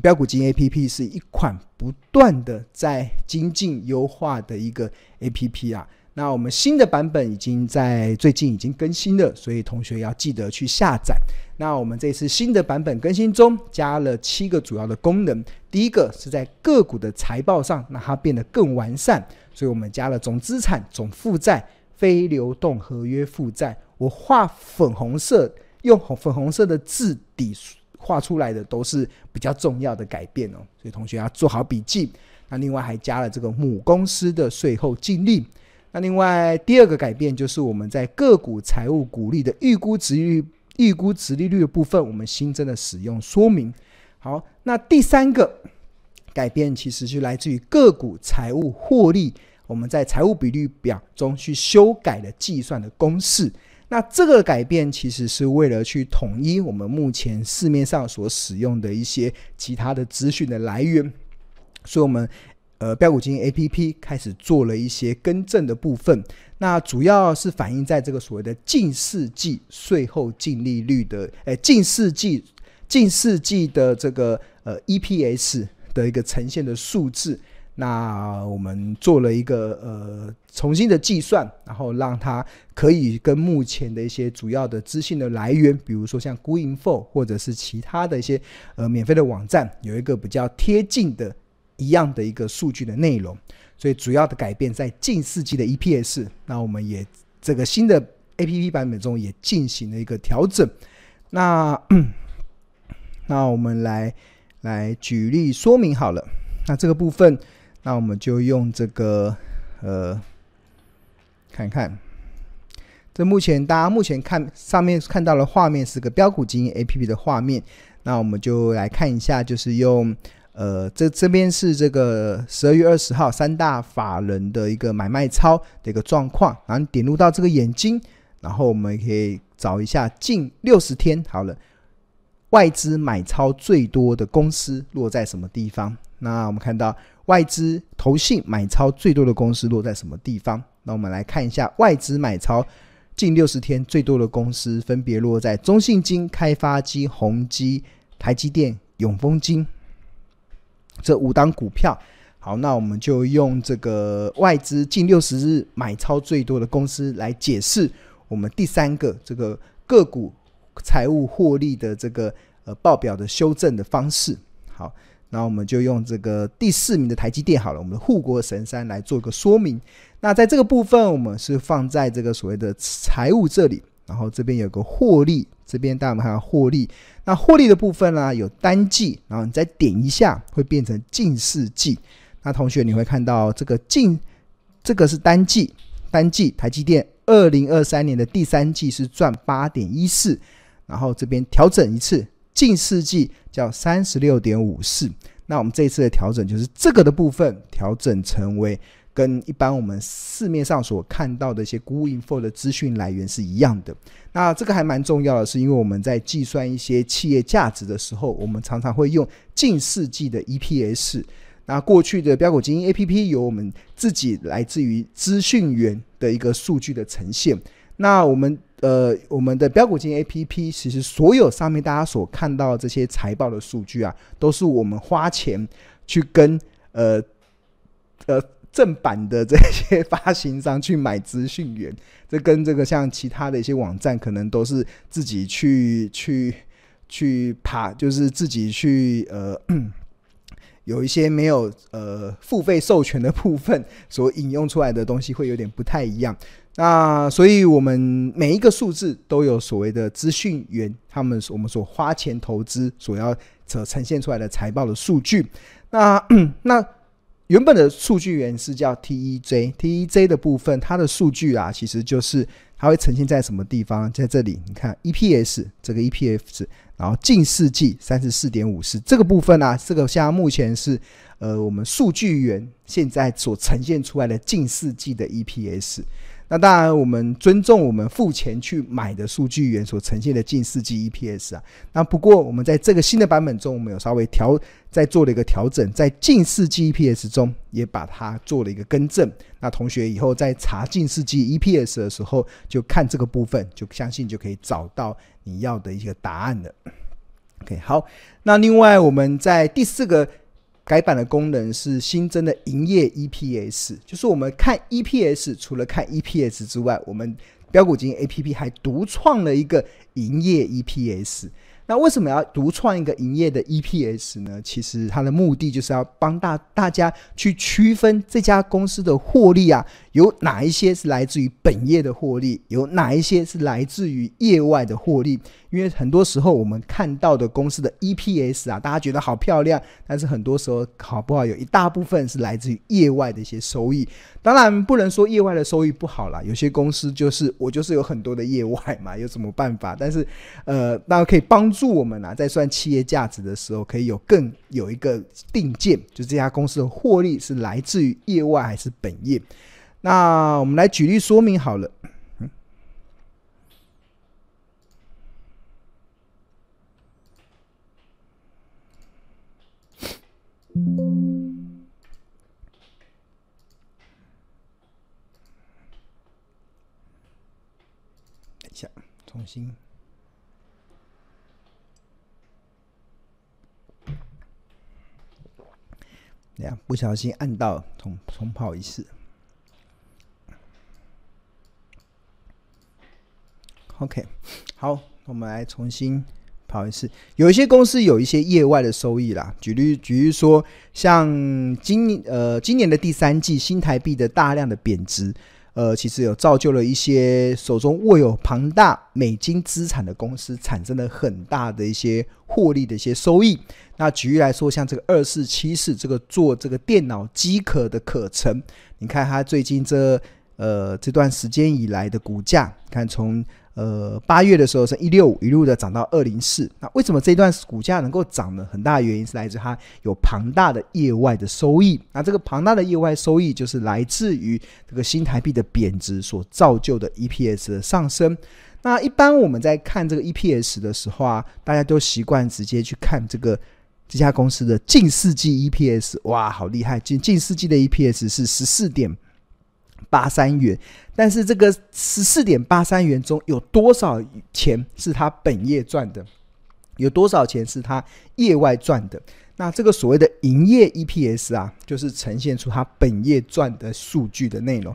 们飙股金 APP 是一款不断的在精进优化的一个 APP 啊。那我们新的版本已经在最近已经更新了，所以同学要记得去下载。那我们这次新的版本更新中加了七个主要的功能，第一个是在个股的财报上，让它变得更完善，所以我们加了总资产、总负债、非流动合约负债。我画粉红色，用红粉红色的字底画出来的都是比较重要的改变哦，所以同学要做好笔记。那另外还加了这个母公司的税后净利。那另外第二个改变就是我们在个股财务股利的预估殖利率、预估值利率的部分，我们新增了使用说明。好，那第三个改变其实就来自于个股财务获利，我们在财务比率表中去修改了计算的公式。那这个改变其实是为了去统一我们目前市面上所使用的一些其他的资讯的来源，所以我们。呃，标股金 APP 开始做了一些更正的部分，那主要是反映在这个所谓的近世纪税后净利率的，诶，近世纪近世纪的这个呃 EPS 的一个呈现的数字。那我们做了一个呃重新的计算，然后让它可以跟目前的一些主要的资讯的来源，比如说像 Gooinfo 或者是其他的一些呃免费的网站，有一个比较贴近的。一样的一个数据的内容，所以主要的改变在近四季的 EPS。那我们也这个新的 APP 版本中也进行了一个调整。那那我们来来举例说明好了。那这个部分，那我们就用这个呃，看看。这目前大家目前看上面看到的画面是个标股金 APP 的画面。那我们就来看一下，就是用。呃，这这边是这个十二月二十号三大法人的一个买卖超的一个状况，然后点入到这个眼睛，然后我们可以找一下近六十天好了，外资买超最多的公司落在什么地方？那我们看到外资投信买超最多的公司落在什么地方？那我们来看一下外资买超近六十天最多的公司，分别落在中信金、开发金、宏基、台积电、永丰金。这五档股票，好，那我们就用这个外资近六十日买超最多的公司来解释我们第三个这个个股财务获利的这个呃报表的修正的方式。好，那我们就用这个第四名的台积电好了，我们的护国神山来做个说明。那在这个部分，我们是放在这个所谓的财务这里，然后这边有个获利。这边大家看到获利，那获利的部分呢，有单季，然后你再点一下会变成近四季。那同学你会看到这个近，这个是单季，单季台积电二零二三年的第三季是赚八点一四，然后这边调整一次，近世纪叫三十六点五四。那我们这一次的调整就是这个的部分调整成为。跟一般我们市面上所看到的一些 Gooinfo 的资讯来源是一样的。那这个还蛮重要的，是因为我们在计算一些企业价值的时候，我们常常会用近世纪的 EPS。那过去的标股精英 APP 有我们自己来自于资讯源的一个数据的呈现。那我们呃，我们的标股金 APP 其实所有上面大家所看到这些财报的数据啊，都是我们花钱去跟呃呃。正版的这些 发行商去买资讯源，这跟这个像其他的一些网站，可能都是自己去去去爬，就是自己去呃，有一些没有呃付费授权的部分所引用出来的东西会有点不太一样。那所以我们每一个数字都有所谓的资讯源，他们我们所花钱投资所要所呈现出来的财报的数据。那那。原本的数据源是叫 TEJ，TEJ 的部分，它的数据啊，其实就是它会呈现在什么地方？在这里，你看 EPS 这个 EPS，然后近世纪三十四点五四这个部分呢，这个现在目前是呃我们数据源现在所呈现出来的近世纪的 EPS。那当然，我们尊重我们付钱去买的数据源所呈现的近四季 EPS 啊。那不过，我们在这个新的版本中，我们有稍微调，再做了一个调整，在近四季 EPS 中也把它做了一个更正。那同学以后在查近四季 EPS 的时候，就看这个部分，就相信就可以找到你要的一个答案了。OK，好，那另外我们在第四个改版的功能是新增的营业 EPS，就是我们看 EPS，除了看 EPS 之外，我们标股金 APP 还独创了一个营业 EPS。那为什么要独创一个营业的 EPS 呢？其实它的目的就是要帮大大家去区分这家公司的获利啊，有哪一些是来自于本业的获利，有哪一些是来自于业外的获利。因为很多时候我们看到的公司的 EPS 啊，大家觉得好漂亮，但是很多时候好不好，有一大部分是来自于业外的一些收益。当然不能说业外的收益不好啦，有些公司就是我就是有很多的业外嘛，有什么办法？但是呃，那可以帮助我们啊，在算企业价值的时候，可以有更有一个定见，就这家公司的获利是来自于业外还是本业。那我们来举例说明好了。等一下，重新。等下，不小心按到，重重跑一次。OK，好，我们来重新。跑一次，有一些公司有一些业外的收益啦。举例，举例说，像今呃今年的第三季，新台币的大量的贬值，呃，其实有造就了一些手中握有庞大美金资产的公司，产生了很大的一些获利的一些收益。那举例来说，像这个二四七四这个做这个电脑机壳的可成，你看它最近这呃这段时间以来的股价，看从。呃，八月的时候是一六五，一路的涨到二零四。那为什么这段股价能够涨呢？很大原因是来自它有庞大的业外的收益。那这个庞大的业外收益就是来自于这个新台币的贬值所造就的 EPS 的上升。那一般我们在看这个 EPS 的时候啊，大家都习惯直接去看这个这家公司的近四季 EPS。哇，好厉害！近近四季的 EPS 是十四点。八三元，但是这个十四点八三元中有多少钱是他本业赚的？有多少钱是他业外赚的？那这个所谓的营业 EPS 啊，就是呈现出他本业赚的数据的内容。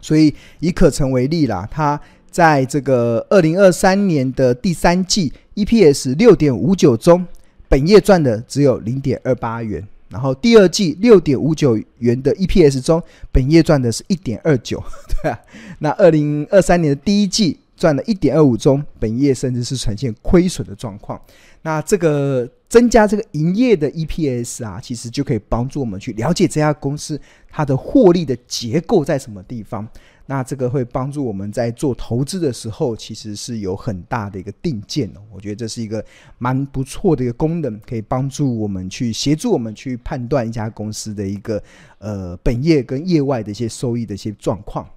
所以以可成为例啦，他在这个二零二三年的第三季 EPS 六点五九中，本业赚的只有零点二八元。然后第二季六点五九元的 EPS 中，本业赚的是一点二九，对啊。那二零二三年的第一季赚了一点二五中，本业甚至是呈现亏损的状况。那这个增加这个营业的 EPS 啊，其实就可以帮助我们去了解这家公司它的获利的结构在什么地方。那这个会帮助我们在做投资的时候，其实是有很大的一个定见的。我觉得这是一个蛮不错的一个功能，可以帮助我们去协助我们去判断一家公司的一个呃本业跟业外的一些收益的一些状况。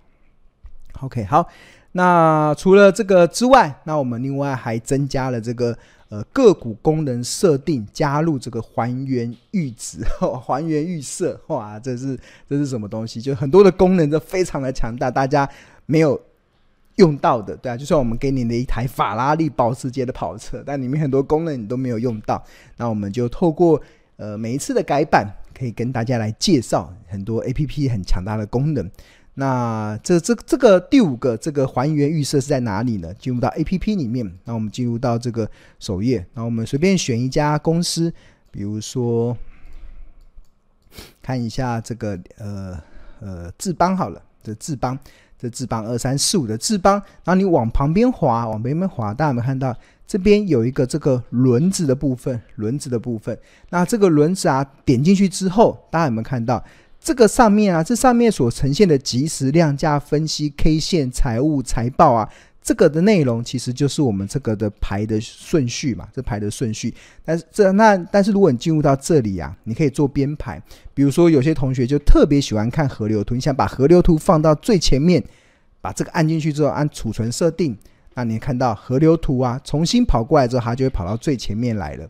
OK，好，那除了这个之外，那我们另外还增加了这个。呃，个股功能设定加入这个还原预值、还原预设，哇，这是这是什么东西？就很多的功能都非常的强大，大家没有用到的，对啊，就算我们给你的一台法拉利保时捷的跑车，但里面很多功能你都没有用到，那我们就透过呃每一次的改版，可以跟大家来介绍很多 APP 很强大的功能。那这这这个第五个这个还原预设是在哪里呢？进入到 APP 里面，那我们进入到这个首页，那我们随便选一家公司，比如说看一下这个呃呃智邦好了，这智邦这智邦二三四五的智邦，然后你往旁边滑，往旁边滑，大家有没有看到这边有一个这个轮子的部分？轮子的部分，那这个轮子啊点进去之后，大家有没有看到？这个上面啊，这上面所呈现的即时量价分析、K 线、财务、财报啊，这个的内容其实就是我们这个的排的顺序嘛，这排的顺序。但是这那但是如果你进入到这里啊，你可以做编排。比如说有些同学就特别喜欢看河流图，你想把河流图放到最前面，把这个按进去之后按储存设定，那你看到河流图啊，重新跑过来之后，它就会跑到最前面来了。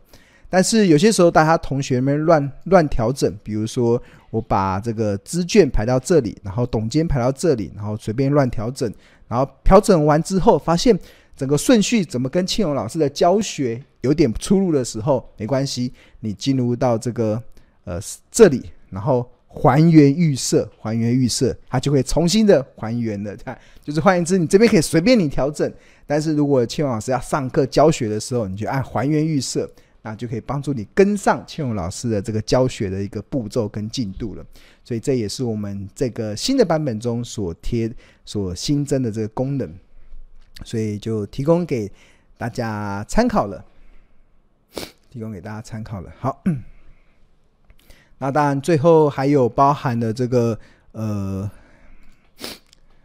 但是有些时候，大家同学们乱乱调整，比如说我把这个资券排到这里，然后董监排到这里，然后随便乱调整，然后调整完之后，发现整个顺序怎么跟庆荣老师的教学有点出入的时候，没关系，你进入到这个呃这里，然后还原预设，还原预设，它就会重新的还原了。看，就是换言之，你这边可以随便你调整，但是如果庆荣老师要上课教学的时候，你就按还原预设。那就可以帮助你跟上庆荣老师的这个教学的一个步骤跟进度了，所以这也是我们这个新的版本中所贴、所新增的这个功能，所以就提供给大家参考了，提供给大家参考了。好，那当然最后还有包含的这个呃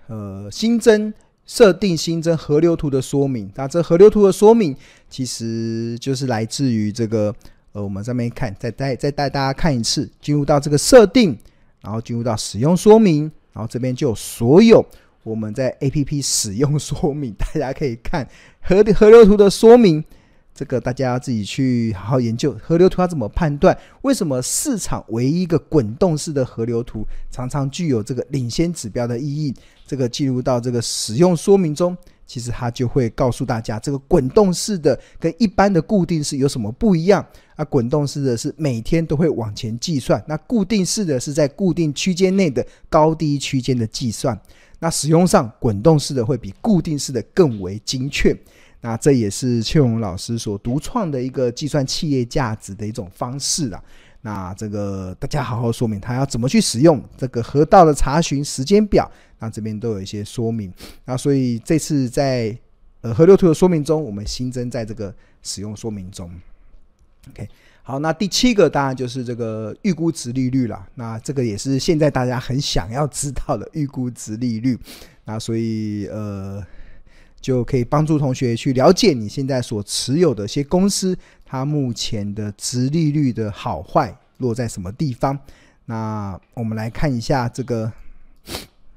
呃新增。设定新增河流图的说明，那这河流图的说明其实就是来自于这个，呃，我们上面看，再带再带大家看一次，进入到这个设定，然后进入到使用说明，然后这边就有所有我们在 APP 使用说明，大家可以看河河流图的说明。这个大家自己去好好研究河流图要怎么判断？为什么市场唯一一个滚动式的河流图常常具有这个领先指标的意义？这个记录到这个使用说明中，其实它就会告诉大家，这个滚动式的跟一般的固定式有什么不一样？啊，滚动式的是每天都会往前计算，那固定式的是在固定区间内的高低区间的计算。那使用上，滚动式的会比固定式的更为精确。那这也是邱勇老师所独创的一个计算企业价值的一种方式啦。那这个大家好好说明，他要怎么去使用这个河道的查询时间表，那这边都有一些说明。那所以这次在呃河流图的说明中，我们新增在这个使用说明中。OK，好，那第七个当然就是这个预估值利率了。那这个也是现在大家很想要知道的预估值利率。那所以呃。就可以帮助同学去了解你现在所持有的一些公司，它目前的殖利率的好坏落在什么地方。那我们来看一下这个，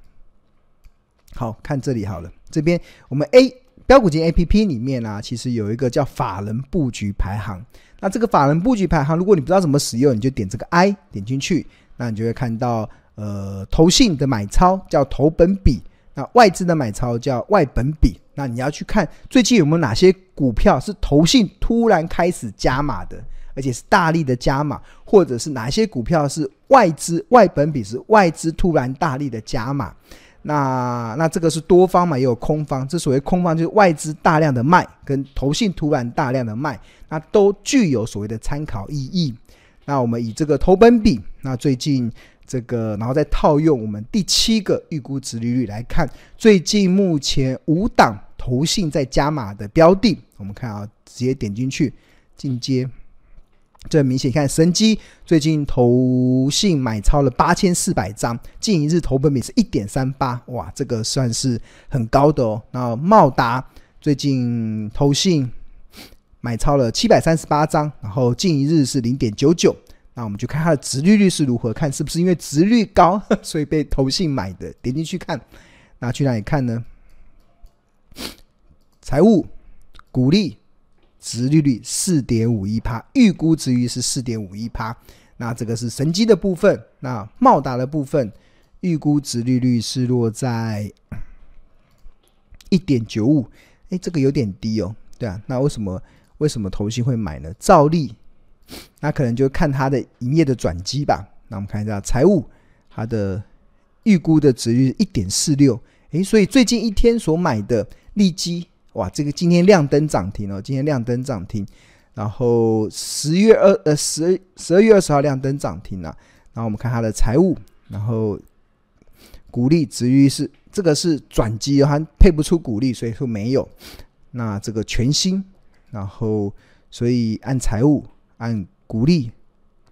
好，看这里好了。这边我们 A 标股金 APP 里面呢、其实有一个叫法人布局排行。那这个法人布局排行，如果你不知道怎么使用，你就点这个 I 点进去，那你就会看到呃，投信的买超叫投本比，那外资的买超叫外本比。那你要去看最近有没有哪些股票是投信突然开始加码的，而且是大力的加码，或者是哪些股票是外资外本比是外资突然大力的加码。那那这个是多方嘛，也有空方。这所谓空方就是外资大量的卖，跟投信突然大量的卖，那都具有所谓的参考意义。那我们以这个投本比，那最近。这个，然后再套用我们第七个预估值利率来看，最近目前五档投信在加码的标的，我们看啊，直接点进去进阶，这明显看神机最近投信买超了八千四百张，近一日投本比是一点三八，哇，这个算是很高的哦。然后茂达最近投信买超了七百三十八张，然后近一日是零点九九。那我们就看它的殖利率是如何，看是不是因为殖率高，所以被投信买的。点进去看，那去哪里看呢？财务股利殖利率四点五一趴，预估殖率是四点五一趴。那这个是神机的部分，那茂达的部分预估殖利率是落在一点九五，哎，这个有点低哦。对啊，那为什么为什么投信会买呢？照例。那可能就看它的营业的转机吧。那我们看一下财务，它的预估的值率一点四六，诶，所以最近一天所买的利基，哇，这个今天亮灯涨停哦，今天亮灯涨停。然后十月二呃十十二月二十号亮灯涨停了，然后我们看它的财务，然后股利值率是这个是转机，它配不出股利，所以说没有。那这个全新，然后所以按财务。按股利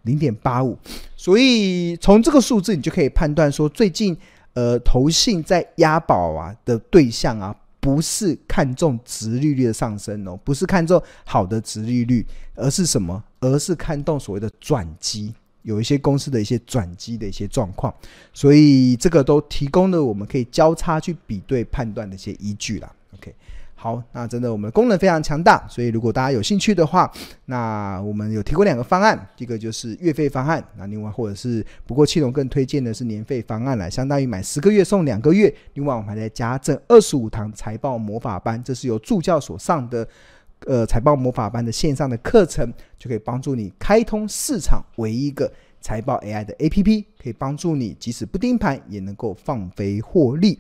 零点八五，所以从这个数字你就可以判断说，最近呃投信在押宝啊的对象啊，不是看重殖利率的上升哦，不是看重好的殖利率，而是什么？而是看重所谓的转机，有一些公司的一些转机的一些状况，所以这个都提供了我们可以交叉去比对判断的一些依据啦。OK，好，那真的我们的功能非常强大，所以如果大家有兴趣的话，那我们有提供两个方案，一个就是月费方案，那另外或者是不过企鹅更推荐的是年费方案来，相当于买十个月送两个月，另外我们还在加赠二十五堂财报魔法班，这是由助教所上的，呃，财报魔法班的线上的课程，就可以帮助你开通市场唯一一个财报 AI 的 APP，可以帮助你即使不盯盘也能够放飞获利。